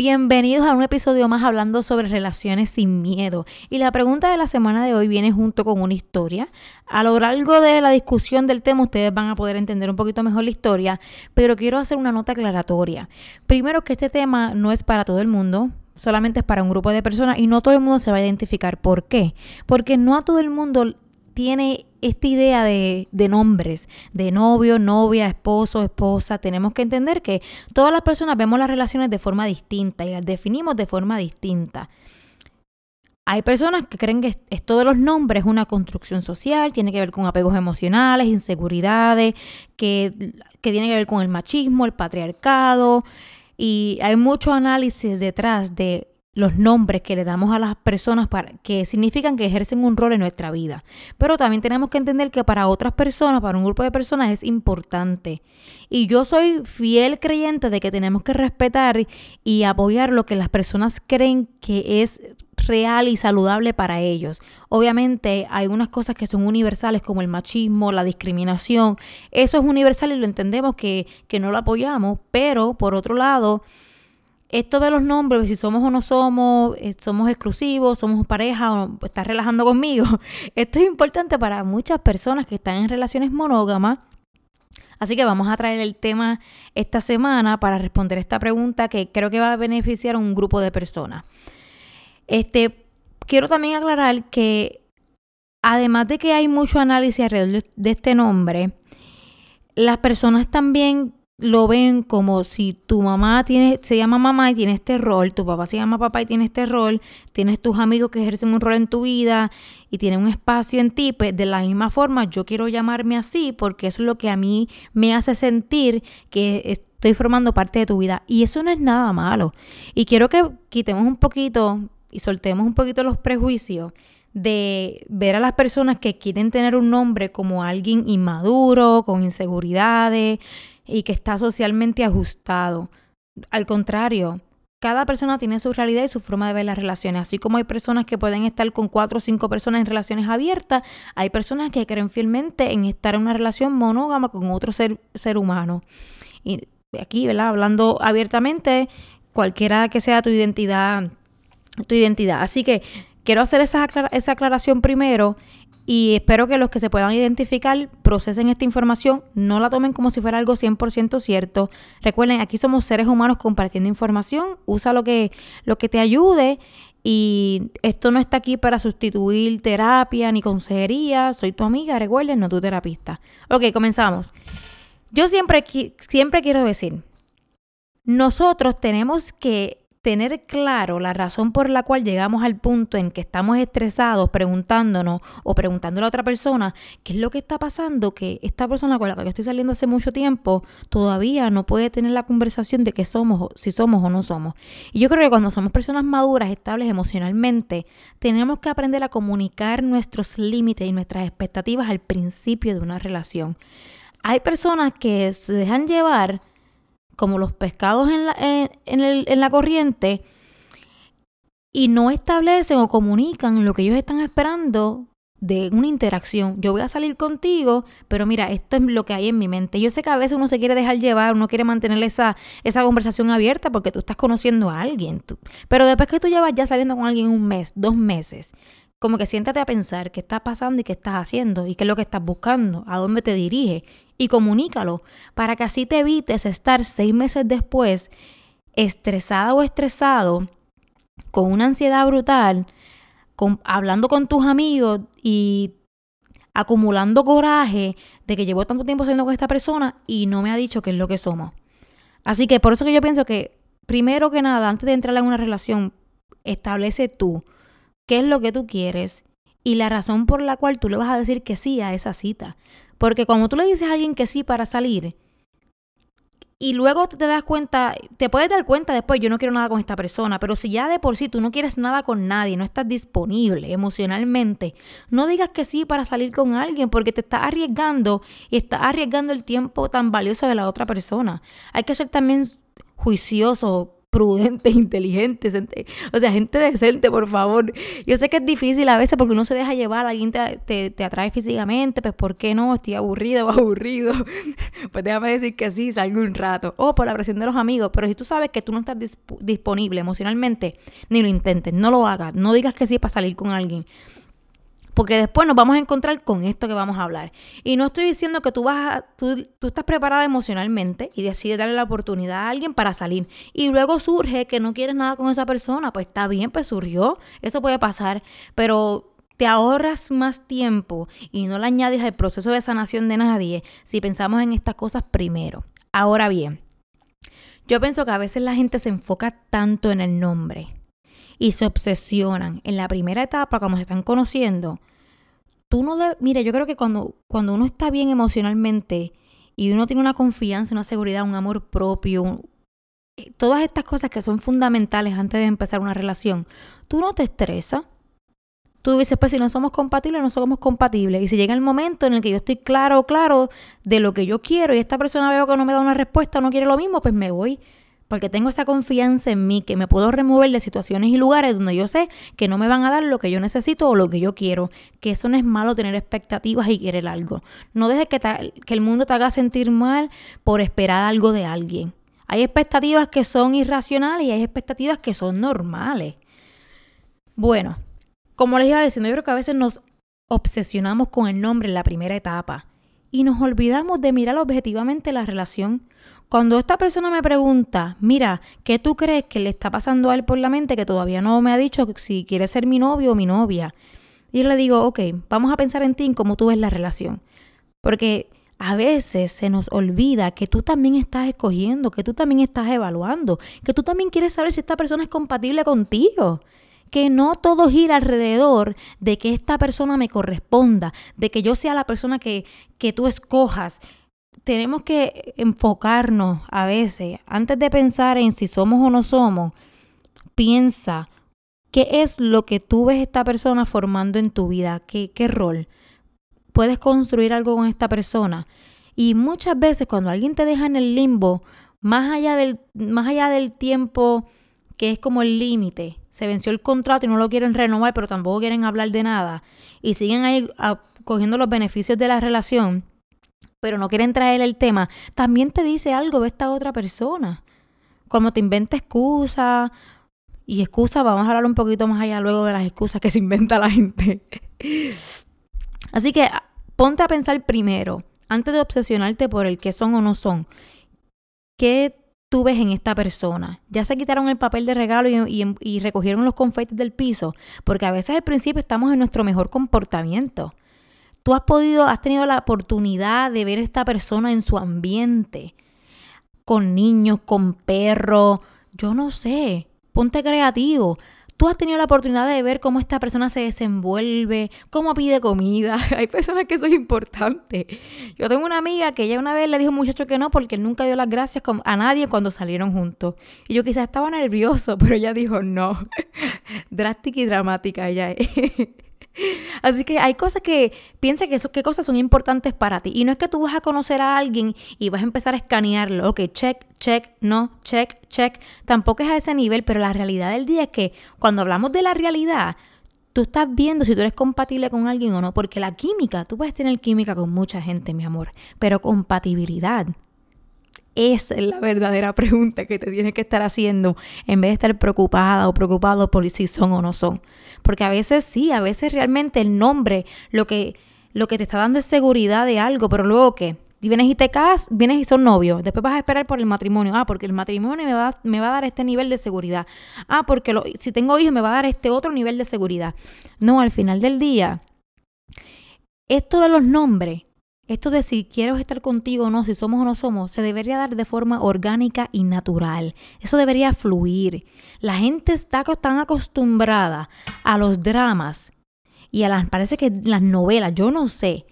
Bienvenidos a un episodio más hablando sobre relaciones sin miedo. Y la pregunta de la semana de hoy viene junto con una historia. A lo largo de la discusión del tema ustedes van a poder entender un poquito mejor la historia, pero quiero hacer una nota aclaratoria. Primero que este tema no es para todo el mundo, solamente es para un grupo de personas y no todo el mundo se va a identificar. ¿Por qué? Porque no a todo el mundo tiene esta idea de, nombres, de novio, novia, esposo, esposa. Tenemos que entender que todas las personas vemos las relaciones de forma distinta y las definimos de forma distinta. Hay personas que creen que esto de los nombres es una construcción social, tiene que ver con apegos emocionales, inseguridades, que, que tiene que ver con el machismo, el patriarcado. Y hay mucho análisis detrás de los nombres que le damos a las personas para, que significan que ejercen un rol en nuestra vida. Pero también tenemos que entender que para otras personas, para un grupo de personas es importante. Y yo soy fiel creyente de que tenemos que respetar y apoyar lo que las personas creen que es real y saludable para ellos. Obviamente hay unas cosas que son universales como el machismo, la discriminación. Eso es universal y lo entendemos que, que no lo apoyamos, pero por otro lado esto de los nombres, si somos o no somos, eh, somos exclusivos, somos pareja o estás relajando conmigo, esto es importante para muchas personas que están en relaciones monógamas. Así que vamos a traer el tema esta semana para responder esta pregunta que creo que va a beneficiar a un grupo de personas. Este, quiero también aclarar que además de que hay mucho análisis alrededor de este nombre, las personas también lo ven como si tu mamá tiene, se llama mamá y tiene este rol, tu papá se llama papá y tiene este rol, tienes tus amigos que ejercen un rol en tu vida y tienen un espacio en ti, pues de la misma forma yo quiero llamarme así porque eso es lo que a mí me hace sentir que estoy formando parte de tu vida y eso no es nada malo. Y quiero que quitemos un poquito y soltemos un poquito los prejuicios de ver a las personas que quieren tener un nombre como alguien inmaduro, con inseguridades, y que está socialmente ajustado. Al contrario, cada persona tiene su realidad y su forma de ver las relaciones. Así como hay personas que pueden estar con cuatro o cinco personas en relaciones abiertas, hay personas que creen fielmente en estar en una relación monógama con otro ser, ser humano. Y aquí, ¿verdad? Hablando abiertamente, cualquiera que sea tu identidad, tu identidad. Así que quiero hacer esa, esa aclaración primero y espero que los que se puedan identificar procesen esta información, no la tomen como si fuera algo 100% cierto. Recuerden, aquí somos seres humanos compartiendo información, usa lo que, lo que te ayude y esto no está aquí para sustituir terapia ni consejería. Soy tu amiga, recuerden, no tu terapista. Ok, comenzamos. Yo siempre, siempre quiero decir, nosotros tenemos que tener claro la razón por la cual llegamos al punto en que estamos estresados preguntándonos o preguntándole a otra persona qué es lo que está pasando, que esta persona con la que estoy saliendo hace mucho tiempo todavía no puede tener la conversación de qué somos, si somos o no somos. Y yo creo que cuando somos personas maduras, estables emocionalmente, tenemos que aprender a comunicar nuestros límites y nuestras expectativas al principio de una relación. Hay personas que se dejan llevar como los pescados en la, en, la corriente y no establecen o comunican lo que ellos están esperando de una interacción. Yo voy a salir contigo, pero mira, esto es lo que hay en mi mente. Yo sé que a veces uno se quiere dejar llevar, uno quiere mantener esa, esa conversación abierta porque tú estás conociendo a alguien. pero después que tú llevas ya saliendo con alguien un mes, dos meses, como que siéntate a pensar qué está pasando y qué estás haciendo y qué es lo que estás buscando, a dónde te dirige y comunícalo para que así te evites estar seis meses después estresada o estresado con una ansiedad brutal, hablando con tus amigos y acumulando coraje de que llevo tanto tiempo siendo con esta persona y no me ha dicho qué es lo que somos. Así que por eso que yo pienso que primero que nada, antes de entrar en una relación, establece tú qué es lo que tú quieres y la razón por la cual tú le vas a decir que sí a esa cita. Porque cuando tú le dices a alguien que sí para salir y luego te das cuenta, te puedes dar cuenta después, yo no quiero nada con esta persona, pero si ya de por sí tú no quieres nada con nadie, no estás disponible emocionalmente, no digas que sí para salir con alguien porque te estás arriesgando y estás arriesgando el tiempo tan valioso de la otra persona. Hay que ser también juicioso prudentes, inteligentes, o sea, gente decente, por favor. Yo sé que es difícil a veces porque uno se deja llevar, alguien te, te, atrae físicamente, pues ¿por qué no? Estoy aburrido o aburrido. pues déjame decir que sí, salgo un rato. O por la presión de los amigos, pero si tú sabes que tú no estás disponible emocionalmente, ni lo intentes, no lo hagas, no digas que sí para salir con alguien porque después nos vamos a encontrar con esto que vamos a hablar. Y no estoy diciendo que tú vas a, tú, tú, estás preparada emocionalmente y decides darle la oportunidad a alguien para salir. Y luego surge que no quieres nada con esa persona. Pues está bien, pues surgió. Eso puede pasar. Pero te ahorras más tiempo y no le añades al proceso de sanación de nadie si pensamos en estas cosas primero. Ahora bien, yo pienso que a veces la gente se enfoca tanto en el nombre y se obsesionan en la primera etapa, como se están conociendo, tú no debes, mire, yo creo que cuando, cuando uno está bien emocionalmente y uno tiene una confianza, una seguridad, un amor propio, eh, todas estas cosas que son fundamentales antes de empezar una relación, tú no te estresas. Tú dices, pues si no somos compatibles, no somos compatibles. Y si llega el momento en el que yo estoy claro, claro de lo que yo quiero y esta persona veo que no me da una respuesta, no quiere lo mismo, pues me voy porque tengo esa confianza en mí que me puedo remover de situaciones y lugares donde yo sé que no me van a dar lo que yo necesito o lo que yo quiero. Que eso no es malo tener expectativas y querer algo. No dejes que, que el mundo te haga sentir mal por esperar algo de alguien. Hay expectativas que son irracionales y hay expectativas que son normales. Bueno, como les iba diciendo, yo creo que a veces nos obsesionamos con el nombre en la primera etapa y nos olvidamos de mirar objetivamente la relación cuando esta persona me pregunta, mira, ¿qué tú crees que le está pasando a él por la mente que todavía no me ha dicho si quiere ser mi novio o mi novia? Y le digo, ok, vamos a pensar en ti, en cómo tú ves la relación. Porque a veces se nos olvida que tú también estás escogiendo, que tú también estás evaluando, que tú también quieres saber si esta persona es compatible contigo. Que no todo gira alrededor de que esta persona me corresponda, de que yo sea la persona que, que tú escojas, tenemos que enfocarnos a veces, antes de pensar en si somos o no somos, piensa qué es lo que tú ves esta persona formando en tu vida, qué, qué rol. Puedes construir algo con esta persona. Y muchas veces cuando alguien te deja en el limbo, más allá del, más allá del tiempo que es como el límite, se venció el contrato y no lo quieren renovar, pero tampoco quieren hablar de nada, y siguen ahí ah, cogiendo los beneficios de la relación, pero no quieren traer el tema, también te dice algo de esta otra persona. Como te inventa excusas, y excusas, vamos a hablar un poquito más allá luego de las excusas que se inventa la gente. Así que ponte a pensar primero, antes de obsesionarte por el qué son o no son, ¿qué tú ves en esta persona? Ya se quitaron el papel de regalo y, y recogieron los confetes del piso, porque a veces al principio estamos en nuestro mejor comportamiento. Tú has podido, has tenido la oportunidad de ver a esta persona en su ambiente, con niños, con perros, yo no sé, ponte creativo. Tú has tenido la oportunidad de ver cómo esta persona se desenvuelve, cómo pide comida. Hay personas que eso es importante. Yo tengo una amiga que ella una vez le dijo a un muchacho que no porque él nunca dio las gracias a nadie cuando salieron juntos. Y yo quizás estaba nervioso, pero ella dijo no. Drástica y dramática ella es. Así que hay cosas que piensa que qué cosas son importantes para ti. Y no es que tú vas a conocer a alguien y vas a empezar a escanearlo. Ok, check, check, no, check, check. Tampoco es a ese nivel, pero la realidad del día es que cuando hablamos de la realidad, tú estás viendo si tú eres compatible con alguien o no. Porque la química, tú puedes tener química con mucha gente, mi amor. Pero compatibilidad esa es la verdadera pregunta que te tienes que estar haciendo en vez de estar preocupada o preocupado por si son o no son. Porque a veces sí, a veces realmente el nombre lo que, lo que te está dando es seguridad de algo, pero luego ¿qué? vienes y te casas, vienes y son novios, después vas a esperar por el matrimonio. Ah, porque el matrimonio me va, me va a dar este nivel de seguridad. Ah, porque lo, si tengo hijos me va a dar este otro nivel de seguridad. No, al final del día, esto de los nombres esto de si quiero estar contigo o no, si somos o no somos, se debería dar de forma orgánica y natural. Eso debería fluir. La gente está tan acostumbrada a los dramas y a las, parece que las novelas, yo no sé.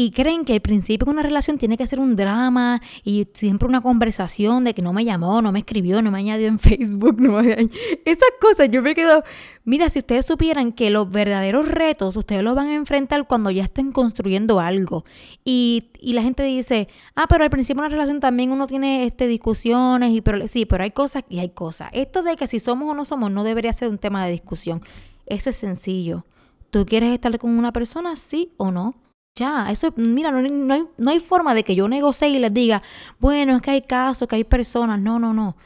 Y creen que al principio de una relación tiene que ser un drama y siempre una conversación de que no me llamó, no me escribió, no me añadió en Facebook, no me... Esas cosas, yo me quedo... Mira, si ustedes supieran que los verdaderos retos ustedes los van a enfrentar cuando ya estén construyendo algo. Y, y la gente dice, ah, pero al principio de una relación también uno tiene este, discusiones, y pero sí, pero hay cosas y hay cosas. Esto de que si somos o no somos no debería ser un tema de discusión. Eso es sencillo. ¿Tú quieres estar con una persona, sí o no? Ya, eso, mira, no, no, hay, no hay forma de que yo negocie y les diga, bueno, es que hay casos, que hay personas. No, no, no.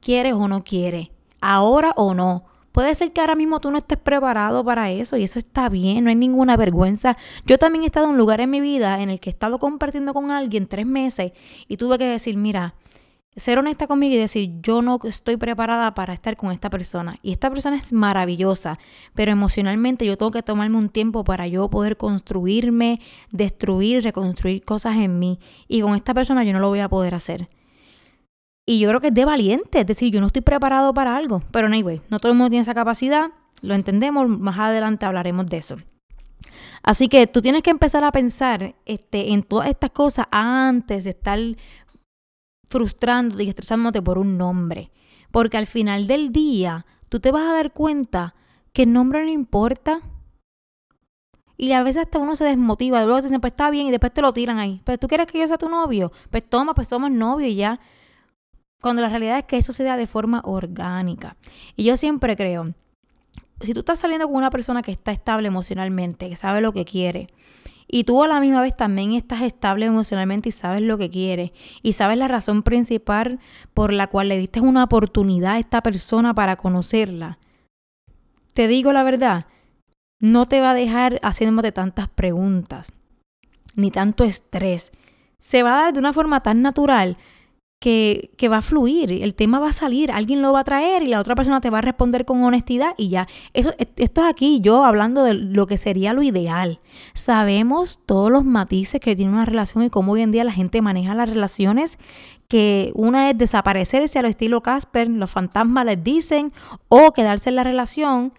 ¿Quieres o no quieres? Ahora o no. Puede ser que ahora mismo tú no estés preparado para eso y eso está bien, no hay ninguna vergüenza. Yo también he estado en un lugar en mi vida en el que he estado compartiendo con alguien tres meses y tuve que decir, mira, ser honesta conmigo y decir, yo no estoy preparada para estar con esta persona. Y esta persona es maravillosa, pero emocionalmente yo tengo que tomarme un tiempo para yo poder construirme, destruir, reconstruir cosas en mí. Y con esta persona yo no lo voy a poder hacer. Y yo creo que es de valiente, es decir, yo no estoy preparado para algo. Pero anyway, no todo el mundo tiene esa capacidad, lo entendemos, más adelante hablaremos de eso. Así que tú tienes que empezar a pensar este, en todas estas cosas antes de estar frustrándote y estresándote por un nombre. Porque al final del día, tú te vas a dar cuenta que el nombre no importa. Y a veces hasta uno se desmotiva. Luego te dicen, pues está bien, y después te lo tiran ahí. Pero tú quieres que yo sea tu novio. Pues toma, pues somos novios y ya. Cuando la realidad es que eso se da de forma orgánica. Y yo siempre creo, si tú estás saliendo con una persona que está estable emocionalmente, que sabe lo que quiere, y tú a la misma vez también estás estable emocionalmente y sabes lo que quieres y sabes la razón principal por la cual le diste una oportunidad a esta persona para conocerla. Te digo la verdad, no te va a dejar haciéndote tantas preguntas ni tanto estrés. Se va a dar de una forma tan natural que, que, va a fluir, el tema va a salir, alguien lo va a traer y la otra persona te va a responder con honestidad y ya. Eso, esto es aquí yo hablando de lo que sería lo ideal. Sabemos todos los matices que tiene una relación y cómo hoy en día la gente maneja las relaciones, que una es desaparecerse al estilo Casper, los fantasmas les dicen, o quedarse en la relación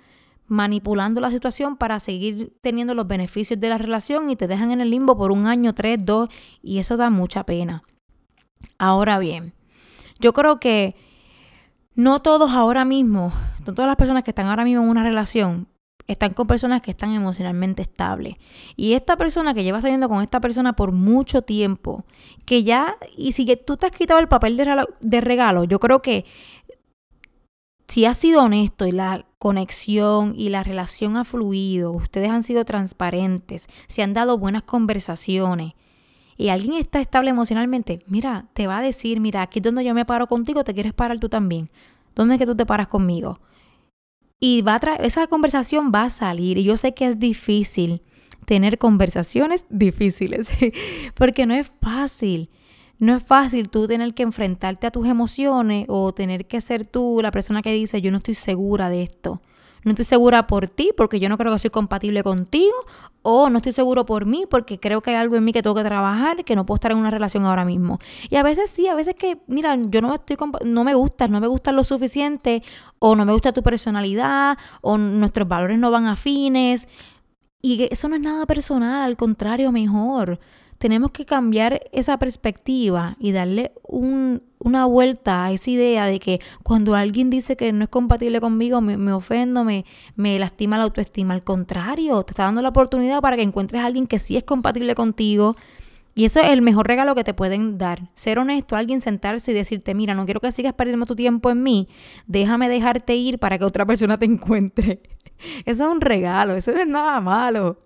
manipulando la situación para seguir teniendo los beneficios de la relación y te dejan en el limbo por un año, tres, dos, y eso da mucha pena. Ahora bien, yo creo que no todos ahora mismo, todas las personas que están ahora mismo en una relación, están con personas que están emocionalmente estables. Y esta persona que lleva saliendo con esta persona por mucho tiempo, que ya, y si tú te has quitado el papel de, de regalo, yo creo que si has sido honesto y la conexión y la relación ha fluido, ustedes han sido transparentes, se han dado buenas conversaciones, y alguien está estable emocionalmente, mira, te va a decir, mira, aquí es donde yo me paro contigo, te quieres parar tú también. ¿Dónde es que tú te paras conmigo? Y va a esa conversación va a salir. Y yo sé que es difícil tener conversaciones difíciles, porque no es fácil. No es fácil tú tener que enfrentarte a tus emociones o tener que ser tú la persona que dice, yo no estoy segura de esto no estoy segura por ti porque yo no creo que soy compatible contigo o no estoy seguro por mí porque creo que hay algo en mí que tengo que trabajar, que no puedo estar en una relación ahora mismo. Y a veces sí, a veces que, mira, yo no estoy no me gustas, no me gustas lo suficiente o no me gusta tu personalidad o nuestros valores no van afines. Y eso no es nada personal, al contrario, mejor tenemos que cambiar esa perspectiva y darle una vuelta a esa idea de que cuando alguien dice que no es compatible conmigo, me, ofendo, me, me, lastima la autoestima. Al contrario, te está dando la oportunidad para que encuentres a alguien que sí es compatible contigo. Y eso es el mejor regalo que te pueden dar. Ser honesto, alguien sentarse y decirte, mira, no quiero que sigas perdiendo tu tiempo en mí, déjame dejarte ir para que otra persona te encuentre. Eso es un regalo, eso no es nada malo.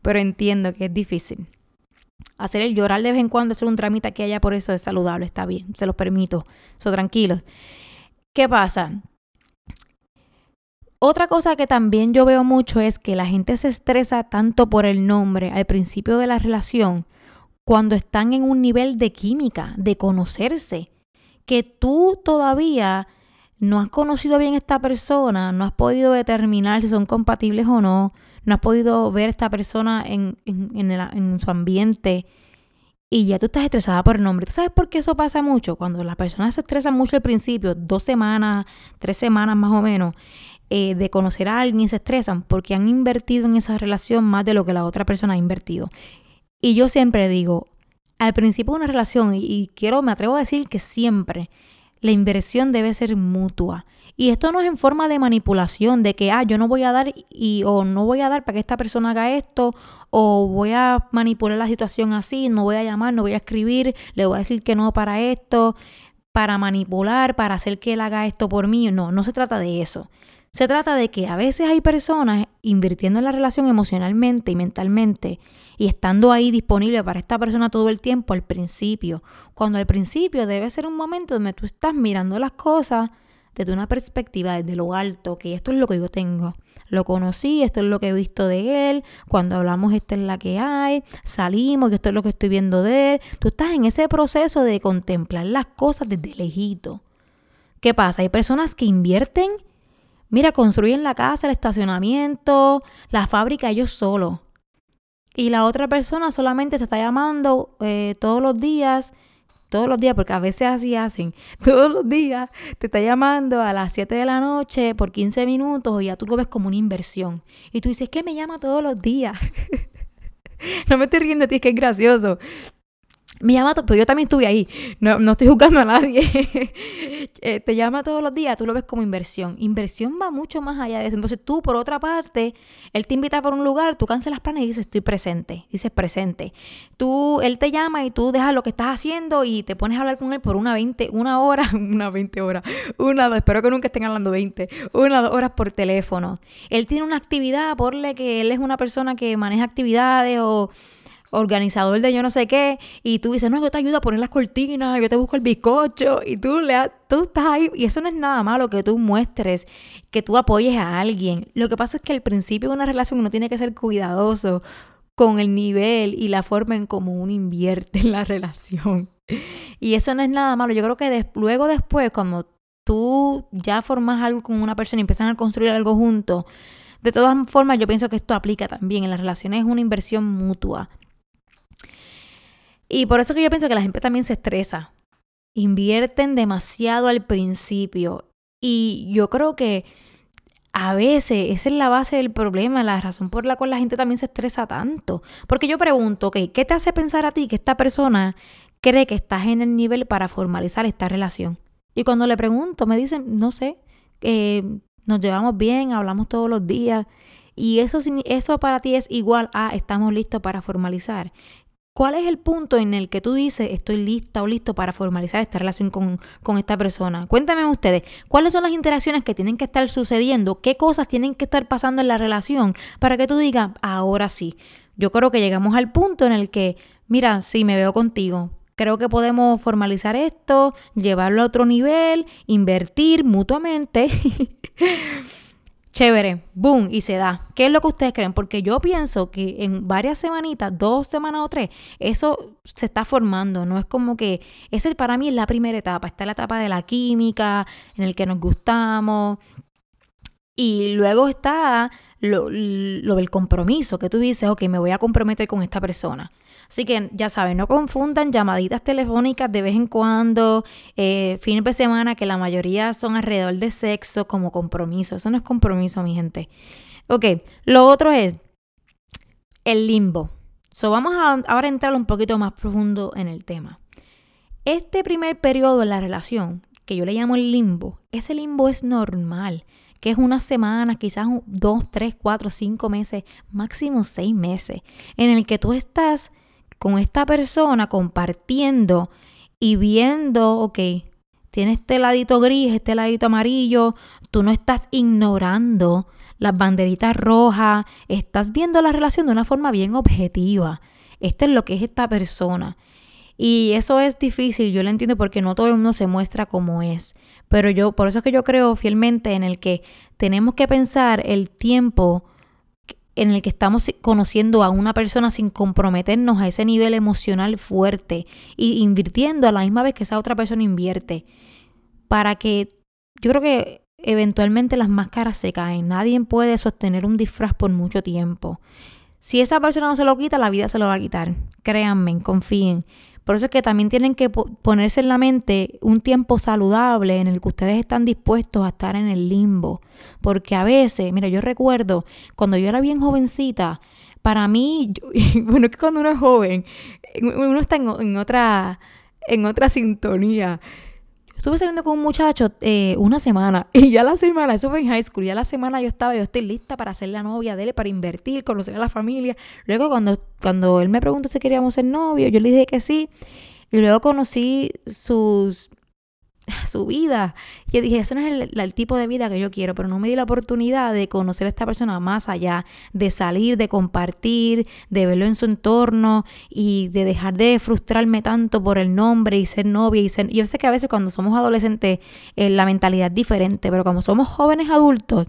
Pero entiendo que es difícil. Hacer el llorar de vez en cuando, hacer un trámite que haya por eso es saludable, está bien, se los permito. So, tranquilos. ¿Qué pasa? Otra cosa que también yo veo mucho es que la gente se estresa tanto por el nombre al principio de la relación cuando están en un nivel de química, de conocerse, que tú todavía no has conocido bien a esta persona, no has podido determinar si son compatibles o no, no has podido ver a esta persona en, en, su ambiente y ya tú estás estresada por el nombre. ¿Tú sabes por qué eso pasa mucho? Cuando las personas se estresan mucho al principio, dos semanas, tres semanas más o menos, eh, de conocer a alguien, se estresan porque han invertido en esa relación más de lo que la otra persona ha invertido. Y yo siempre digo, al principio de una relación, y quiero, me atrevo a decir que siempre, la inversión debe ser mutua. Y esto no es en forma de manipulación, de que, ah, yo no voy a dar y, o no voy a dar para que esta persona haga esto, o voy a manipular la situación así, no voy a llamar, no voy a escribir, le voy a decir que no para esto, para manipular, para hacer que él haga esto por mí. No, no se trata de eso. Se trata de que a veces hay personas invirtiendo en la relación emocionalmente y mentalmente y estando ahí disponible para esta persona todo el tiempo al principio, cuando al principio debe ser un momento donde tú estás mirando las cosas desde una perspectiva, desde lo alto, que esto es lo que yo tengo. Lo conocí, esto es lo que he visto de él, cuando hablamos esta es la que hay, salimos, que esto es lo que estoy viendo de él. Tú estás en ese proceso de contemplar las cosas desde lejito. ¿Qué pasa? Hay personas que invierten, mira, construyen la casa, el estacionamiento, la fábrica ellos solos. Y la otra persona solamente te está llamando eh, todos los días todos los días, porque a veces así hacen, todos los días te está llamando a las 7 de la noche por 15 minutos y ya tú lo ves como una inversión. Y tú dices, que me llama todos los días? no me estoy riendo a ti, es que es gracioso. Me llama, pero yo también estuve ahí, no, no estoy juzgando a nadie. Eh, te llama todos los días, tú lo ves como inversión. Inversión va mucho más allá de eso. Entonces tú, por otra parte, él te invita por un lugar, tú cancelas planes y dices, estoy presente, dices presente. Tú, él te llama y tú dejas lo que estás haciendo y te pones a hablar con él por una 20, una hora, una 20 horas, una, espero que nunca estén hablando 20, una, dos horas por teléfono. Él tiene una actividad, porle que él es una persona que maneja actividades o organizador de yo no sé qué, y tú dices, no, yo te ayudo a poner las cortinas, yo te busco el bizcocho, y tú, le, tú estás ahí, y eso no es nada malo que tú muestres, que tú apoyes a alguien. Lo que pasa es que al principio de una relación uno tiene que ser cuidadoso con el nivel y la forma en cómo uno invierte en la relación. Y eso no es nada malo. Yo creo que luego después, cuando tú ya formas algo con una persona y empiezan a construir algo juntos, de todas formas, yo pienso que esto aplica también en las relaciones, es una inversión mutua. Y por eso que yo pienso que la gente también se estresa. Invierten demasiado al principio. Y yo creo que a veces esa es la base del problema, la razón por la cual la gente también se estresa tanto. Porque yo pregunto, ok, ¿qué te hace pensar a ti que esta persona cree que estás en el nivel para formalizar esta relación? Y cuando le pregunto, me dicen, no sé, eh, nos llevamos bien, hablamos todos los días. Y eso, eso para ti es igual a estamos listos para formalizar. ¿Cuál es el punto en el que tú dices estoy lista o listo para formalizar esta relación con, con, esta persona? Cuéntame ustedes, ¿cuáles son las interacciones que tienen que estar sucediendo? ¿Qué cosas tienen que estar pasando en la relación para que tú digas, ahora sí? Yo creo que llegamos al punto en el que, mira, sí, me veo contigo. Creo que podemos formalizar esto, llevarlo a otro nivel, invertir mutuamente. chévere, boom, y se da. ¿Qué es lo que ustedes creen? Porque yo pienso que en varias semanitas, dos semanas o tres, eso se está formando. No es como que, ese para mí es la primera etapa. Está la etapa de la química, en el que nos gustamos. Y luego está lo, lo del compromiso, que tú dices, ok, me voy a comprometer con esta persona. Así que ya saben, no confundan llamaditas telefónicas de vez en cuando, eh, fines de semana, que la mayoría son alrededor de sexo como compromiso. Eso no es compromiso, mi gente. Ok, lo otro es el limbo. So, vamos a ahora entrar un poquito más profundo en el tema. Este primer periodo en la relación, que yo le llamo el limbo, ese limbo es normal que es unas semanas, quizás dos, tres, cuatro, cinco meses, máximo seis meses, en el que tú estás con esta persona compartiendo y viendo, ok, tiene este ladito gris, este ladito amarillo, tú no estás ignorando las banderitas rojas, estás viendo la relación de una forma bien objetiva. Esto es lo que es esta persona. Y eso es difícil, yo lo entiendo porque no todo el mundo se muestra como es. Pero yo, por eso es que yo creo fielmente en el que tenemos que pensar el tiempo en el que estamos conociendo a una persona sin comprometernos a ese nivel emocional fuerte y invirtiendo a la misma vez que esa otra persona invierte. Para que yo creo que eventualmente las máscaras se caen. Nadie puede sostener un disfraz por mucho tiempo. Si esa persona no se lo quita, la vida se lo va a quitar. Créanme, confíen. Por eso es que también tienen que ponerse en la mente un tiempo saludable en el que ustedes están dispuestos a estar en el limbo. Porque a veces, mira, yo recuerdo cuando yo era bien jovencita, para mí, bueno, es que cuando uno es joven, uno está en, otra, en otra sintonía. Estuve saliendo con un muchacho eh, una semana y ya la semana, eso fue en high school, ya la semana yo estaba, yo estoy lista para ser la novia de él, para invertir, conocer a la familia. Luego cuando, cuando él me preguntó si queríamos ser novios, yo le dije que sí. Y luego conocí sus su vida. Yo dije, ese no es el, tipo de vida que yo quiero, pero no me di la oportunidad de conocer a esta persona más allá, de salir, de compartir, de verlo en su entorno y de dejar de frustrarme tanto por el nombre y ser novia y. Yo sé que a veces cuando somos adolescentes eh, la mentalidad es diferente, pero cuando somos jóvenes adultos,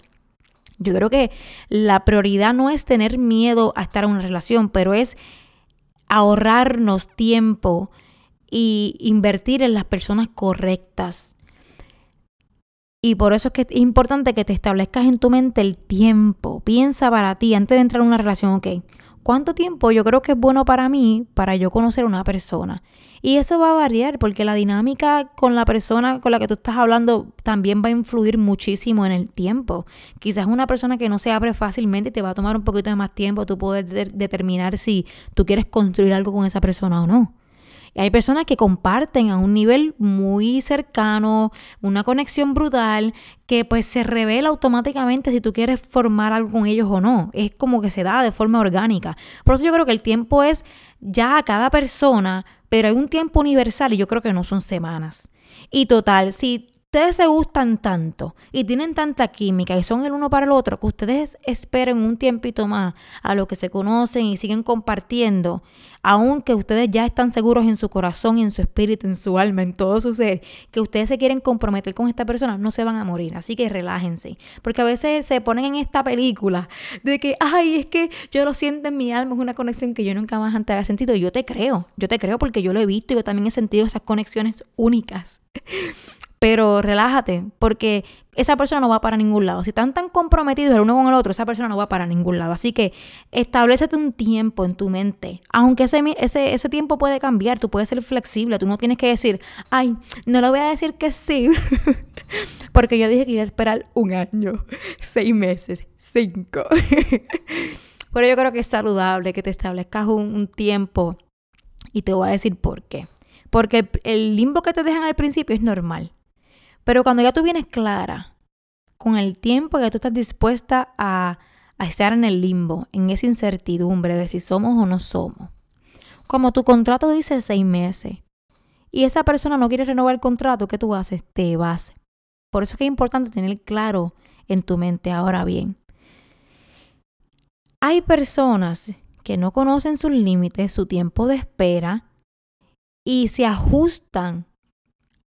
yo creo que la prioridad no es tener miedo a estar en una relación, pero es ahorrarnos tiempo, y invertir en las personas correctas. Y por eso es que es importante que te establezcas en tu mente el tiempo. Piensa para ti antes de entrar en una relación, ok, ¿cuánto tiempo yo creo que es bueno para mí para yo conocer a una persona? Y eso va a variar porque la dinámica con la persona con la que tú estás hablando también va a influir muchísimo en el tiempo. Quizás una persona que no se abre fácilmente te va a tomar un poquito de más tiempo tú poder determinar si tú quieres construir algo con esa persona o no hay personas que comparten a un nivel muy cercano, una conexión brutal, que pues se revela automáticamente si tú quieres formar algo con ellos o no. Es como que se da de forma orgánica. Por eso yo creo que el tiempo es ya a cada persona, pero hay un tiempo universal y yo creo que no son semanas. Y total, si ustedes se gustan tanto y tienen tanta química y son el uno para el otro, que ustedes esperen un tiempito más a lo que se conocen y siguen compartiendo, aunque ustedes ya están seguros en su corazón, en su espíritu, en su alma, en todo su ser, que ustedes se quieren comprometer con esta persona, no se van a morir. Así que relájense. Porque a veces se ponen en esta película de que, ay, es que yo lo siento en mi alma, es una conexión que yo nunca más antes había sentido. Y yo te creo, yo te creo porque yo lo he visto y yo también he sentido esas conexiones únicas. Pero relájate, porque esa persona no va para ningún lado. Si están tan comprometidos el uno con el otro, esa persona no va para ningún lado. Así que establecete un tiempo en tu mente. Aunque ese, ese, ese tiempo puede cambiar, tú puedes ser flexible. Tú no tienes que decir, ay, no le voy a decir que sí. porque yo dije que iba a esperar un año, seis meses, cinco. Pero yo creo que es saludable que te establezcas un, un tiempo y te voy a decir por qué. Porque el limbo que te dejan al principio es normal. Pero cuando ya tú vienes clara con el tiempo que tú estás dispuesta a, estar en el limbo, en esa incertidumbre de si somos o no somos, como tu contrato dice seis meses, y esa persona no quiere renovar el contrato, ¿qué tú haces? Te vas. Por eso es que es importante tener claro en tu mente ahora bien. Hay personas que no conocen sus límites, su tiempo de espera, y se ajustan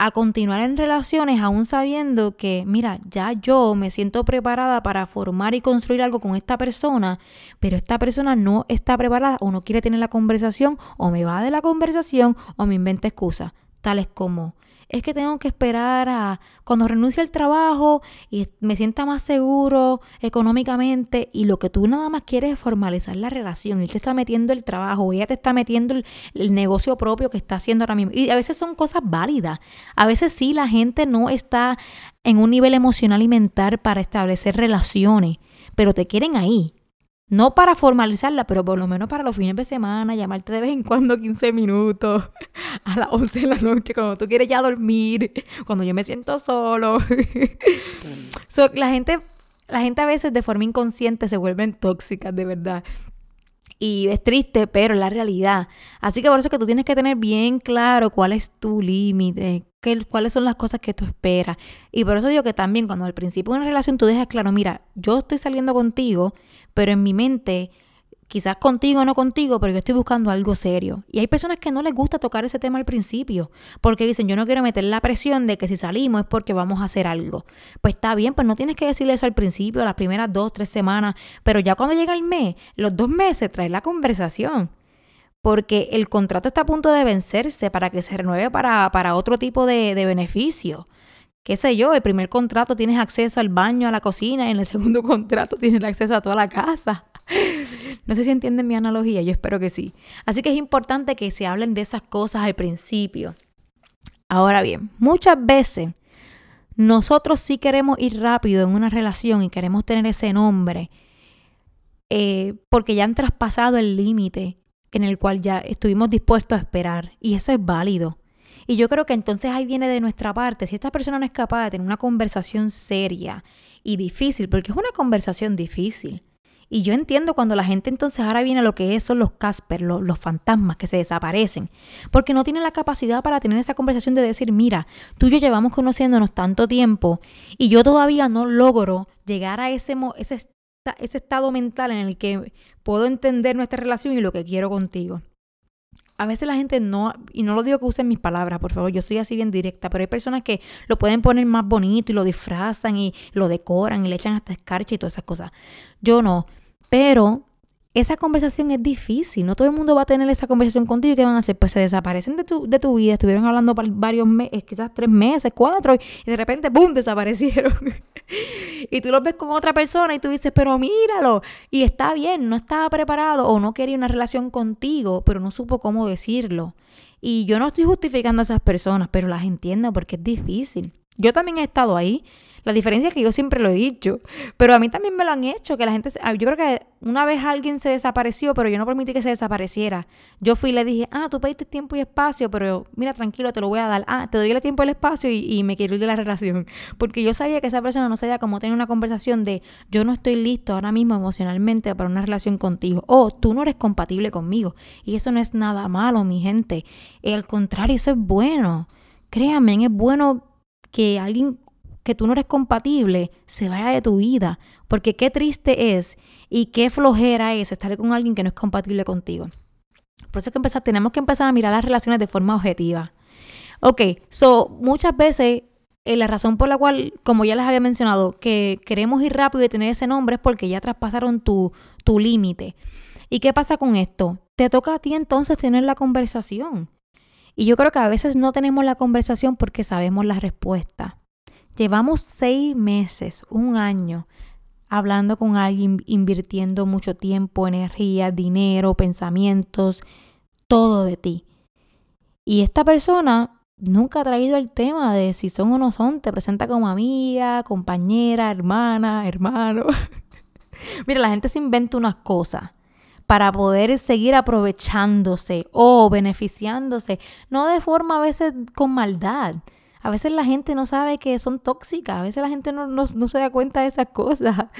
a continuar en relaciones aún sabiendo que, mira, ya yo me siento preparada para formar y construir algo con esta persona, pero esta persona no está preparada o no quiere tener la conversación o me va de la conversación o me inventa excusas, tales como es que tengo que esperar a cuando renuncie al trabajo y me sienta más seguro económicamente y lo que tú nada más quieres es formalizar la relación. Él te está metiendo el trabajo, ella te está metiendo el, el negocio propio que está haciendo ahora mismo. Y a veces son cosas válidas. A veces sí la gente no está en un nivel emocional y mental para establecer relaciones, pero te quieren ahí. No para formalizarla, pero por lo menos para los fines de semana, llamarte de vez en cuando 15 minutos, a las 11 de la noche, cuando tú quieres ya dormir, cuando yo me siento solo. la, gente, la gente a veces de forma inconsciente se vuelven tóxicas, de verdad. Y es triste, pero es la realidad. Así que por eso es que tú tienes que tener bien claro cuál es tu límite, cuáles son las cosas que tú esperas. Y por eso digo que también cuando al principio de una relación tú dejas claro, mira, yo estoy saliendo contigo, pero en mi mente, quizás contigo o no contigo, pero yo estoy buscando algo serio. Y hay personas que no les gusta tocar ese tema al principio, porque dicen, yo no quiero meter la presión de que si salimos es porque vamos a hacer algo. Pues está bien, pues no tienes que decirle eso al principio, las primeras dos, tres semanas, pero ya cuando llega el mes, los dos meses, trae la conversación porque el contrato está a punto de vencerse para que se renueve para, para otro tipo de, de beneficio qué sé yo, el primer contrato tienes acceso al baño, a la cocina, y en el segundo contrato tienes acceso a toda la casa. No sé si entienden mi analogía, yo espero que sí. Así que es importante que se hablen de esas cosas al principio. Ahora bien, muchas veces nosotros sí queremos ir rápido en una relación y queremos tener ese nombre, eh, porque ya han traspasado el límite en el cual ya estuvimos dispuestos a esperar. Y eso es válido. Y yo creo que entonces ahí viene de nuestra parte, si esta persona no es capaz de tener una conversación seria y difícil, porque es una conversación difícil. Y yo entiendo cuando la gente entonces ahora viene a lo que es, son los Casper, los, los, fantasmas que se desaparecen, porque no tienen la capacidad para tener esa conversación de decir, mira, tú y yo llevamos conociéndonos tanto tiempo y yo todavía no logro llegar a ese, ese, ese estado mental en el que puedo entender nuestra relación y lo que quiero contigo a veces la gente no, y no lo digo que usen mis palabras, por favor, yo soy así bien directa, pero hay personas que lo pueden poner más bonito y lo disfrazan y lo decoran y le echan hasta escarcha y todas esas cosas. Yo no, pero esa conversación es difícil. No todo el mundo va a tener esa conversación contigo. ¿Y qué van a hacer? Pues se desaparecen de tu, de tu vida. Estuvieron hablando por varios meses, quizás tres meses, cuatro, y de repente, ¡pum!, desaparecieron. y tú los ves con otra persona y tú dices, pero míralo. Y está bien, no estaba preparado o no quería una relación contigo, pero no supo cómo decirlo. Y yo no estoy justificando a esas personas, pero las entiendo porque es difícil. Yo también he estado ahí. La diferencia es que yo siempre lo he dicho, pero a mí también me lo han hecho, que la gente, yo creo que una vez alguien se desapareció, pero yo no permití que se desapareciera. Yo fui y le dije, ah, tú pediste tiempo y espacio, pero mira, tranquilo, te lo voy a dar. Ah, te doy el tiempo y el espacio y, me quiero ir de la relación. Porque yo sabía que esa persona no sabía cómo tener una conversación de, yo no estoy listo ahora mismo emocionalmente para una relación contigo. O tú no eres compatible conmigo. Y eso no es nada malo, mi gente. Al contrario, eso es bueno. Créanme, es bueno que alguien que tú no eres compatible se vaya de tu vida. Porque qué triste es y qué flojera es estar con alguien que no es compatible contigo. Por eso que empezar, tenemos que empezar a mirar las relaciones de forma objetiva. Ok, so muchas veces eh, la razón por la cual, como ya les había mencionado, que queremos ir rápido y tener ese nombre es porque ya traspasaron tu, tu límite. ¿Y qué pasa con esto? Te toca a ti entonces tener la conversación. Y yo creo que a veces no tenemos la conversación porque sabemos la respuesta. Llevamos seis meses, un año, hablando con alguien, invirtiendo mucho tiempo, energía, dinero, pensamientos, todo de ti. Y esta persona nunca ha traído el tema de si son o no son, te presenta como amiga, compañera, hermana, hermano. Mira, la gente se inventa unas cosas para poder seguir aprovechándose o beneficiándose, no de forma a veces con maldad, a veces la gente no sabe que son tóxicas, a veces la gente no, se da cuenta de esas cosas.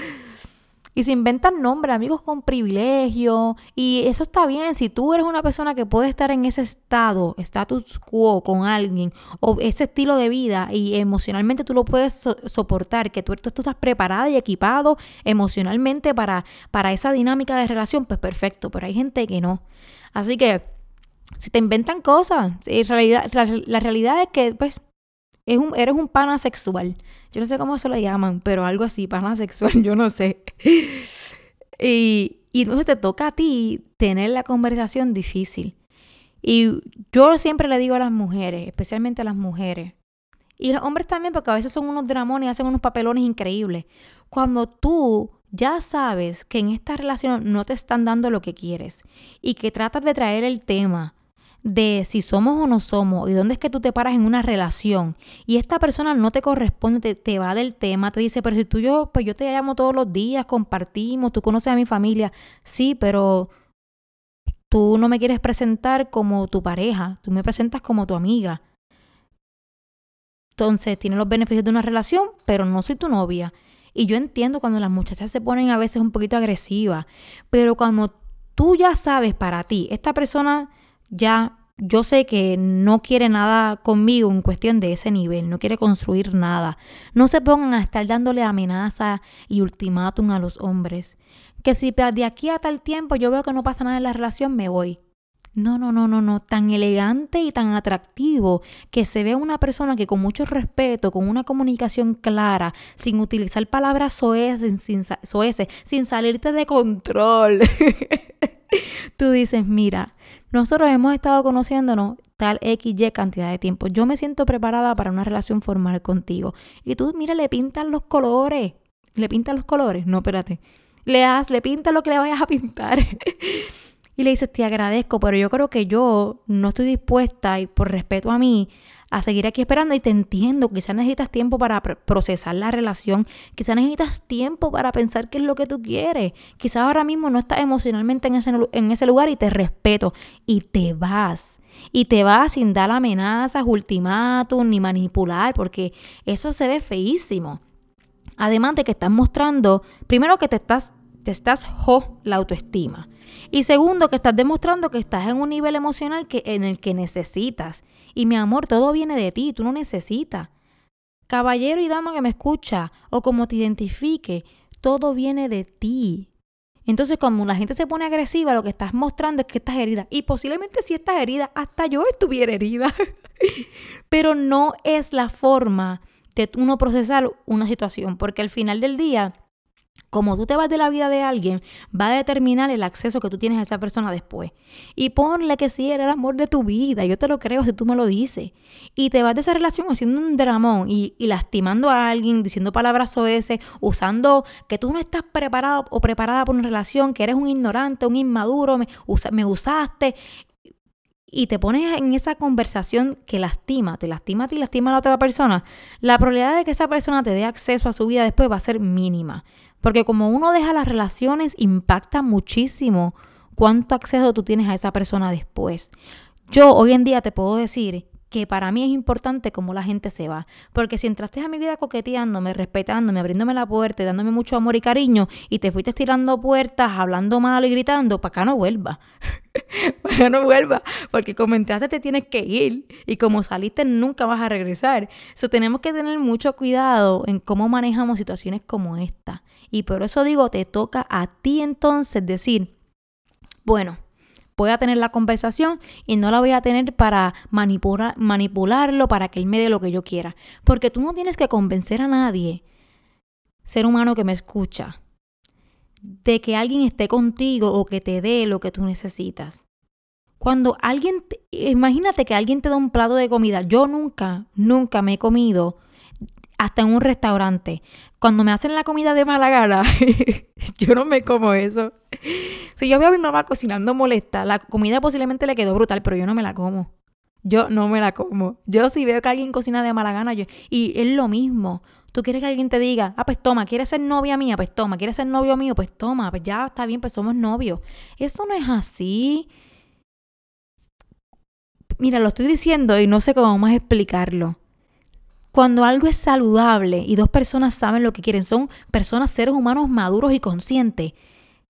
Y se inventan nombres, amigos con privilegio. Y eso está bien. Si tú eres una persona que puede estar en ese estado, status quo con alguien, o ese estilo de vida, y emocionalmente tú lo puedes soportar, que tú, estás preparada y equipado emocionalmente para, para esa dinámica de relación, pues perfecto. Pero hay gente que no. Así que, si te inventan cosas, en realidad, la, la realidad es que, pues, un, eres un pana sexual. Yo no sé cómo se lo llaman, pero algo así, pana sexual, yo no sé. y, y entonces te toca a ti tener la conversación difícil. Y yo siempre le digo a las mujeres, especialmente a las mujeres, y los hombres también, porque a veces son unos dramones y hacen unos papelones increíbles. Cuando tú ya sabes que en esta relación no te están dando lo que quieres y que tratas de traer el tema de si somos o no somos y dónde es que tú te paras en una relación y esta persona no te corresponde, te, va del tema, te dice, pero si tú yo, pues yo te llamo todos los días, compartimos, tú conoces a mi familia, sí, pero tú no me quieres presentar como tu pareja, tú me presentas como tu amiga. Entonces, tiene los beneficios de una relación, pero no soy tu novia. Y yo entiendo cuando las muchachas se ponen a veces un poquito agresivas, pero cuando tú ya sabes para ti, esta persona ya yo sé que no quiere nada conmigo en cuestión de ese nivel, no quiere construir nada. No se pongan a estar dándole amenaza y ultimátum a los hombres. Que si de aquí a tal tiempo yo veo que no pasa nada en la relación, me voy. No, no, no, no, no. Tan elegante y tan atractivo que se ve una persona que con mucho respeto, con una comunicación clara, sin utilizar palabras soeces, sin, sin salirte de control. Tú dices, mira, nosotros hemos estado conociéndonos tal X, Y cantidad de tiempo. Yo me siento preparada para una relación formal contigo. Y tú, mira, le pintas los colores. ¿Le pintas los colores? No, espérate. Le das, le pintas lo que le vayas a pintar. y le dices, te agradezco, pero yo creo que yo no estoy dispuesta, y por respeto a mí, a seguir aquí esperando y te entiendo, quizás necesitas tiempo para procesar la relación, quizás necesitas tiempo para pensar qué es lo que tú quieres, quizás ahora mismo no estás emocionalmente en ese, en ese lugar y te respeto y te vas. Y te vas sin dar amenazas, ultimátum, ni manipular, porque eso se ve feísimo. Además de que estás mostrando, primero que te estás, te estás jo la autoestima. Y segundo, que estás demostrando que estás en un nivel emocional que, en el que necesitas. Y mi amor, todo viene de ti, tú no necesitas. Caballero y dama que me escucha, o como te identifique, todo viene de ti. Entonces, cuando la gente se pone agresiva, lo que estás mostrando es que estás herida. Y posiblemente si estás herida, hasta yo estuviera herida. Pero no es la forma de uno procesar una situación, porque al final del día, como tú te vas de la vida de alguien, va a determinar el acceso que tú tienes a esa persona después. Y ponle que sí era el amor de tu vida, yo te lo creo si tú me lo dices. Y te vas de esa relación haciendo un dramón y, lastimando a alguien, diciendo palabras ese, usando que tú no estás preparado o preparada por una relación, que eres un ignorante, un inmaduro, me, me usaste y te pones en esa conversación que lastima, te lastima a ti, lastima a la otra persona, la probabilidad de que esa persona te dé acceso a su vida después va a ser mínima. Porque como uno deja las relaciones, impacta muchísimo cuánto acceso tú tienes a esa persona después. Yo hoy en día te puedo decir que para mí es importante cómo la gente se va. Porque si entraste a mi vida coqueteándome, respetándome, abriéndome la puerta, dándome mucho amor y cariño, y te fuiste tirando puertas, hablando mal y gritando, para acá no vuelva. para acá no vuelva. Porque como entraste te tienes que ir. Y como saliste nunca vas a regresar. Eso tenemos que tener mucho cuidado en cómo manejamos situaciones como esta. Y por eso digo, te toca a ti entonces decir, bueno, voy a tener la conversación y no la voy a tener para manipular, manipularlo, para que él me dé lo que yo quiera. Porque tú no tienes que convencer a nadie, ser humano que me escucha, de que alguien esté contigo o que te dé lo que tú necesitas. Cuando alguien, imagínate que alguien te da un plato de comida. Yo nunca, nunca me he comido hasta en un restaurante. Cuando me hacen la comida de mala gana, yo no me como eso. Si yo veo a mi mamá cocinando molesta, la comida posiblemente le quedó brutal, pero yo no me la como. Yo no me la como. Yo si veo que alguien cocina de mala gana, yo, y es lo mismo. Tú quieres que alguien te diga, ah, pues toma, ¿quieres ser novia mía? Pues toma, ¿quieres ser novio mío? Pues toma, pues ya está bien, pues somos novios. Eso no es así. Mira, lo estoy diciendo y no sé cómo más explicarlo. Cuando algo es saludable y dos personas saben lo que quieren, son personas, seres humanos maduros y conscientes,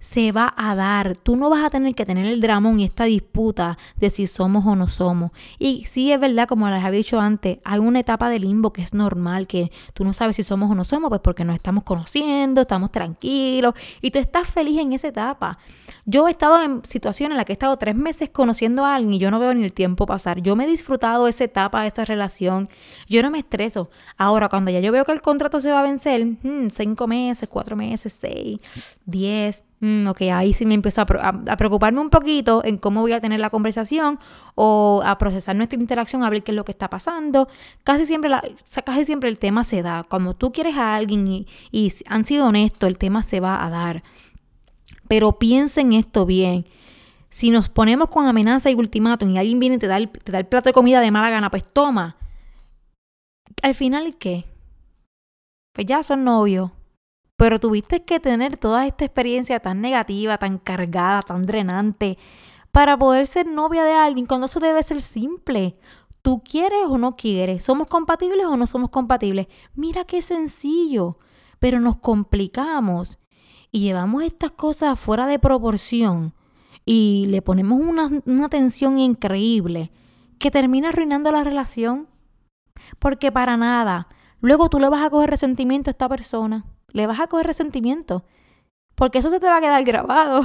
se va a dar. Tú no vas a tener que tener el dramón y esta disputa de si somos o no somos. Y sí es verdad, como les había dicho antes, hay una etapa de limbo que es normal, que tú no sabes si somos o no somos, pues porque nos estamos conociendo, estamos tranquilos y tú estás feliz en esa etapa. Yo he estado en situaciones en las que he estado tres meses conociendo a alguien y yo no veo ni el tiempo pasar. Yo me he disfrutado esa etapa, esa relación. Yo no me estreso. Ahora, cuando ya yo veo que el contrato se va a vencer, hmm, cinco meses, cuatro meses, seis, diez, Mm, ok, ahí sí me empiezo a, preocuparme un poquito en cómo voy a tener la conversación o a procesar nuestra interacción, a ver qué es lo que está pasando. Casi siempre, la, casi siempre el tema se da. Cuando tú quieres a alguien y, han sido honestos, el tema se va a dar. Pero piensen esto bien. Si nos ponemos con amenaza y ultimátum y alguien viene y te da, el, te da el plato de comida de mala gana, pues toma. Al final, ¿qué? Pues ya son novios pero tuviste que tener toda esta experiencia tan negativa, tan cargada, tan drenante, para poder ser novia de alguien cuando eso debe ser simple. ¿Tú quieres o no quieres? ¿Somos compatibles o no somos compatibles? Mira qué sencillo, pero nos complicamos y llevamos estas cosas fuera de proporción y le ponemos una, una tensión increíble que termina arruinando la relación. Porque para nada, luego tú le vas a coger resentimiento a esta persona le vas a coger resentimiento. Porque eso se te va a quedar grabado.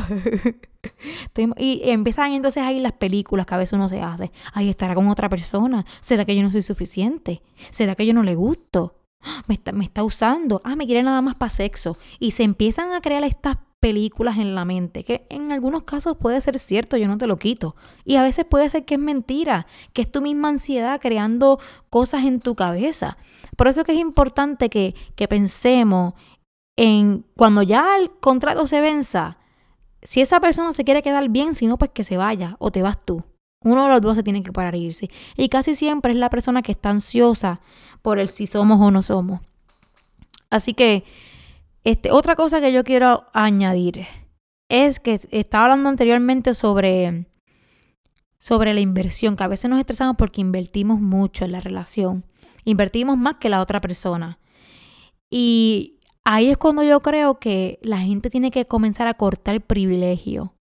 y empiezan entonces ahí las películas que a veces uno se hace. Ahí estará con otra persona. ¿Será que yo no soy suficiente? ¿Será que yo no le gusto? Me está, me está usando. Ah, me quiere nada más para sexo. Y se empiezan a crear estas películas en la mente, que en algunos casos puede ser cierto, yo no te lo quito. Y a veces puede ser que es mentira, que es tu misma ansiedad creando cosas en tu cabeza. Por eso es que es importante que, que pensemos en cuando ya el contrato se venza, si esa persona se quiere quedar bien, si no, pues que se vaya o te vas tú. Uno de los dos se tiene que parar e irse. Y casi siempre es la persona que está ansiosa por el si somos o no somos. Así que, este, otra cosa que yo quiero añadir es que estaba hablando anteriormente sobre, sobre la inversión, que a veces nos estresamos porque invertimos mucho en la relación. Invertimos más que la otra persona. Y ahí es cuando yo creo que la gente tiene que comenzar a cortar privilegio.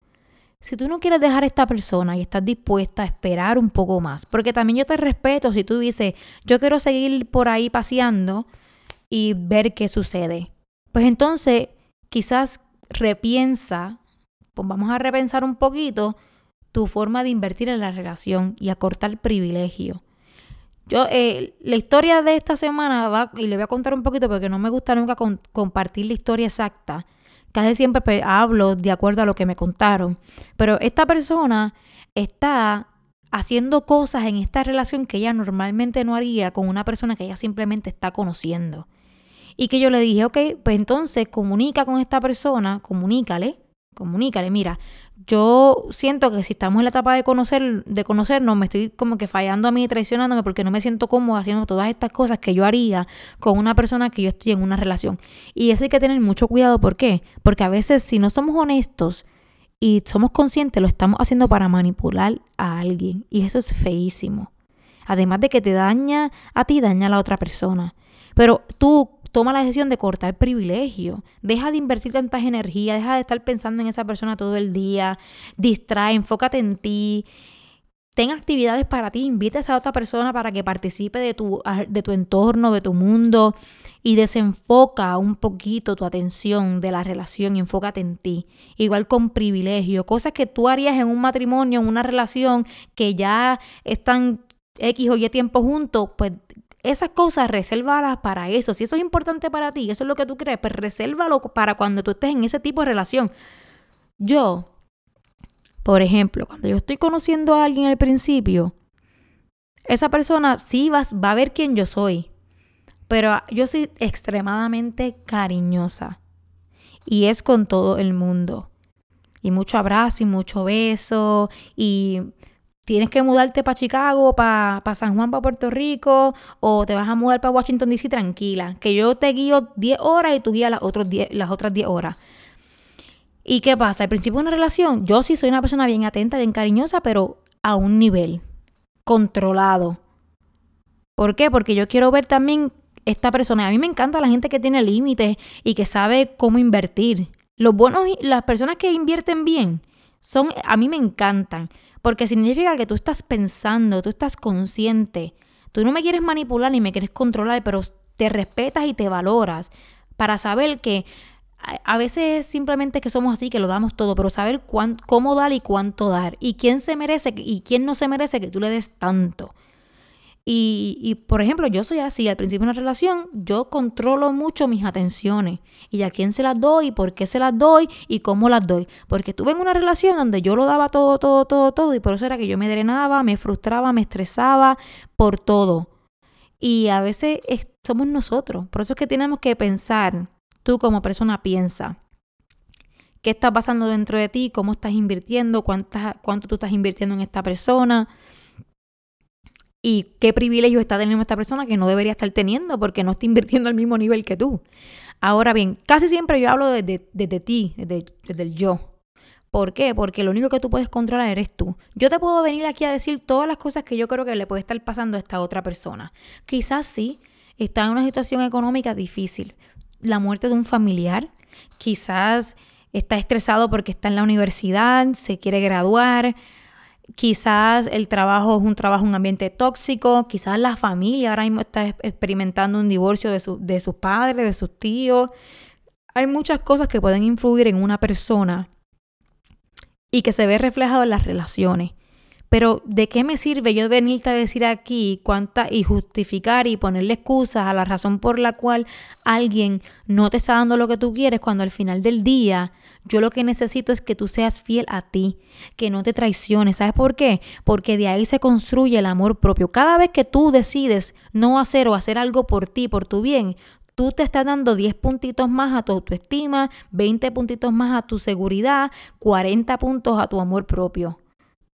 Si tú no quieres dejar a esta persona y estás dispuesta a esperar un poco más, porque también yo te respeto si tú dices, yo quiero seguir por ahí paseando y ver qué sucede. Pues entonces, quizás repiensa, pues vamos a repensar un poquito tu forma de invertir en la relación y acortar privilegio. Yo, eh, la historia de esta semana va, y le voy a contar un poquito porque no me gusta nunca compartir la historia exacta. Casi siempre pues, hablo de acuerdo a lo que me contaron. Pero esta persona está haciendo cosas en esta relación que ella normalmente no haría con una persona que ella simplemente está conociendo. Y que yo le dije, ok, pues entonces comunica con esta persona, comunícale, comunícale, mira, yo siento que si estamos en la etapa de conocer, de conocernos, me estoy como que fallando a mí, traicionándome porque no me siento cómoda haciendo todas estas cosas que yo haría con una persona que yo estoy en una relación. Y eso hay que tener mucho cuidado, ¿por qué? Porque a veces si no somos honestos y somos conscientes, lo estamos haciendo para manipular a alguien. Y eso es feísimo. Además de que te daña a ti, daña a la otra persona. Pero tú toma la decisión de cortar privilegio. Deja de invertir tantas energías, deja de estar pensando en esa persona todo el día, distrae, enfócate en ti. Ten actividades para ti, invita a esa otra persona para que participe de tu, de tu entorno, de tu mundo y desenfoca un poquito tu atención de la relación y enfócate en ti. Igual con privilegio, cosas que tú harías en un matrimonio, en una relación que ya están X o Y tiempo juntos, pues esas cosas, resérvalas para eso. Si eso es importante para ti, eso es lo que tú crees, pues resérvalo para cuando tú estés en ese tipo de relación. Yo, por ejemplo, cuando yo estoy conociendo a alguien al principio, esa persona sí va, va a ver quién yo soy. Pero yo soy extremadamente cariñosa. Y es con todo el mundo. Y mucho abrazo y mucho beso. Y tienes que mudarte para Chicago, para San Juan, para Puerto Rico, o te vas a mudar para Washington DC tranquila, que yo te guío 10 horas y tú guías las, las otras 10 horas. ¿Y qué pasa? Al principio de una relación, yo sí soy una persona bien atenta, bien cariñosa, pero a un nivel controlado. ¿Por qué? Porque yo quiero ver también esta persona. A mí me encanta la gente que tiene límites y que sabe cómo invertir. Los buenos, las personas que invierten bien, son, a mí me encantan. Porque significa que tú estás pensando, tú estás consciente. Tú no me quieres manipular ni me quieres controlar, pero te respetas y te valoras para saber que a veces es simplemente que somos así, que lo damos todo, pero saber cómo dar y cuánto dar. Y quién se merece y quién no se merece que tú le des tanto. Y, por ejemplo, yo soy así, al principio de una relación, yo controlo mucho mis atenciones y a quién se las doy, y por qué se las doy y cómo las doy. Porque estuve en una relación donde yo lo daba todo, todo, todo, todo y por eso era que yo me drenaba, me frustraba, me estresaba por todo. Y a veces somos nosotros, por eso es que tenemos que pensar, tú como persona piensa, qué está pasando dentro de ti, cómo estás invirtiendo, cuánto tú estás invirtiendo en esta persona y qué privilegio está teniendo esta persona que no debería estar teniendo porque no está invirtiendo al mismo nivel que tú. Ahora bien, casi siempre yo hablo desde, ti, desde, desde el yo. ¿Por qué? Porque lo único que tú puedes controlar eres tú. Yo te puedo venir aquí a decir todas las cosas que yo creo que le puede estar pasando a esta otra persona. Quizás sí, está en una situación económica difícil. La muerte de un familiar, quizás está estresado porque está en la universidad, se quiere graduar, Quizás el trabajo es un trabajo, un ambiente tóxico, quizás la familia ahora mismo está experimentando un divorcio de, de sus padres, de sus tíos. Hay muchas cosas que pueden influir en una persona y que se ve reflejado en las relaciones. Pero ¿de qué me sirve yo venirte a decir aquí cuánta y justificar y ponerle excusas a la razón por la cual alguien no te está dando lo que tú quieres cuando al final del día yo lo que necesito es que tú seas fiel a ti, que no te traiciones. ¿Sabes por qué? Porque de ahí se construye el amor propio. Cada vez que tú decides no hacer o hacer algo por ti, por tu bien, tú te estás dando 10 puntitos más a tu autoestima, 20 puntitos más a tu seguridad, 40 puntos a tu amor propio.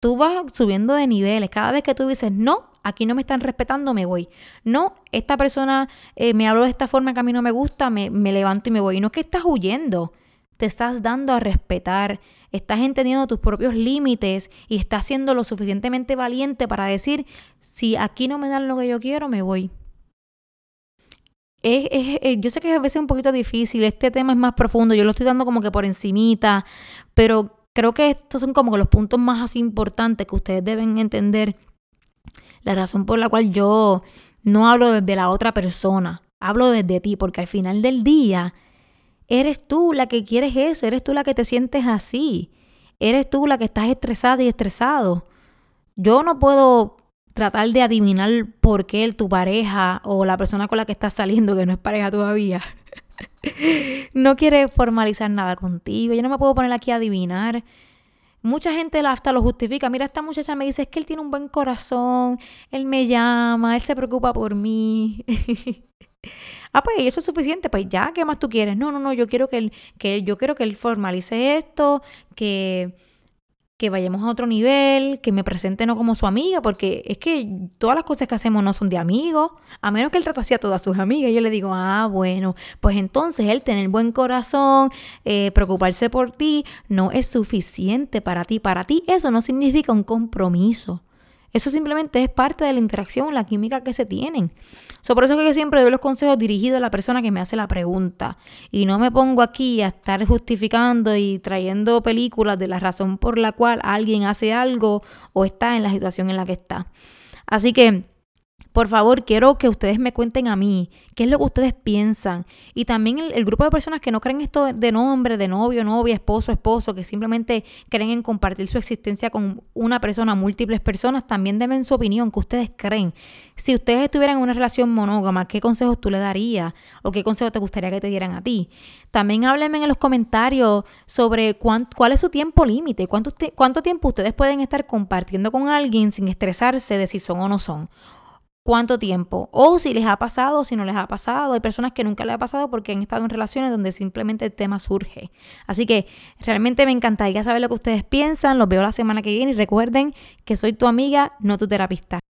tú vas subiendo de niveles. Cada vez que tú dices, no, aquí no me están respetando, me voy. No, esta persona eh, me habló de esta forma que a mí no me gusta, me, me levanto y me voy. Y no es que estás huyendo, te estás dando a respetar, estás entendiendo tus propios límites y estás siendo lo suficientemente valiente para decir, si aquí no me dan lo que yo quiero, me voy. Es, es, yo sé que a veces es un poquito difícil, este tema es más profundo, yo lo estoy dando como que por encimita, pero creo que estos son como que los puntos más importantes que ustedes deben entender. La razón por la cual yo no hablo desde la otra persona, hablo desde ti, porque al final del día eres tú la que quieres eso, eres tú la que te sientes así, eres tú la que estás estresada y estresado. Yo no puedo tratar de adivinar por qué tu pareja o la persona con la que estás saliendo, que no es pareja todavía, no quiere formalizar nada contigo. Yo no me puedo poner aquí a adivinar. Mucha gente hasta lo justifica. Mira, esta muchacha me dice, es que él tiene un buen corazón, él me llama, él se preocupa por mí. ah, pues eso es suficiente, pues ya, ¿qué más tú quieres? No, no, no, yo quiero que él, que yo quiero que él formalice esto, que que vayamos a otro nivel, que me presente no como su amiga, porque es que todas las cosas que hacemos no son de amigos, a menos que él trate así a todas sus amigas. Yo le digo, ah, bueno, pues entonces él tener buen corazón, eh, preocuparse por ti, no es suficiente para ti. Para ti eso no significa un compromiso. Eso simplemente es parte de la interacción, la química que se tienen. por eso que yo siempre doy los consejos dirigidos a la persona que me hace la pregunta. Y no me pongo aquí a estar justificando y trayendo películas de la razón por la cual alguien hace algo o está en la situación en la que está. Así que por favor, quiero que ustedes me cuenten a mí qué es lo que ustedes piensan. Y también el, grupo de personas que no creen esto de nombre, de novio, novia, esposo, esposo, que simplemente creen en compartir su existencia con una persona, múltiples personas, también denme su opinión, qué ustedes creen. Si ustedes estuvieran en una relación monógama, ¿qué consejos tú le darías? ¿O qué consejos te gustaría que te dieran a ti? También háblenme en los comentarios sobre cuál es su tiempo límite, cuánto, cuánto tiempo ustedes pueden estar compartiendo con alguien sin estresarse de si son o no son cuánto tiempo, o si les ha pasado o si no les ha pasado. Hay personas que nunca les ha pasado porque han estado en relaciones donde simplemente el tema surge. Así que realmente me encantaría saber lo que ustedes piensan. Los veo la semana que viene y recuerden que soy tu amiga, no tu terapista.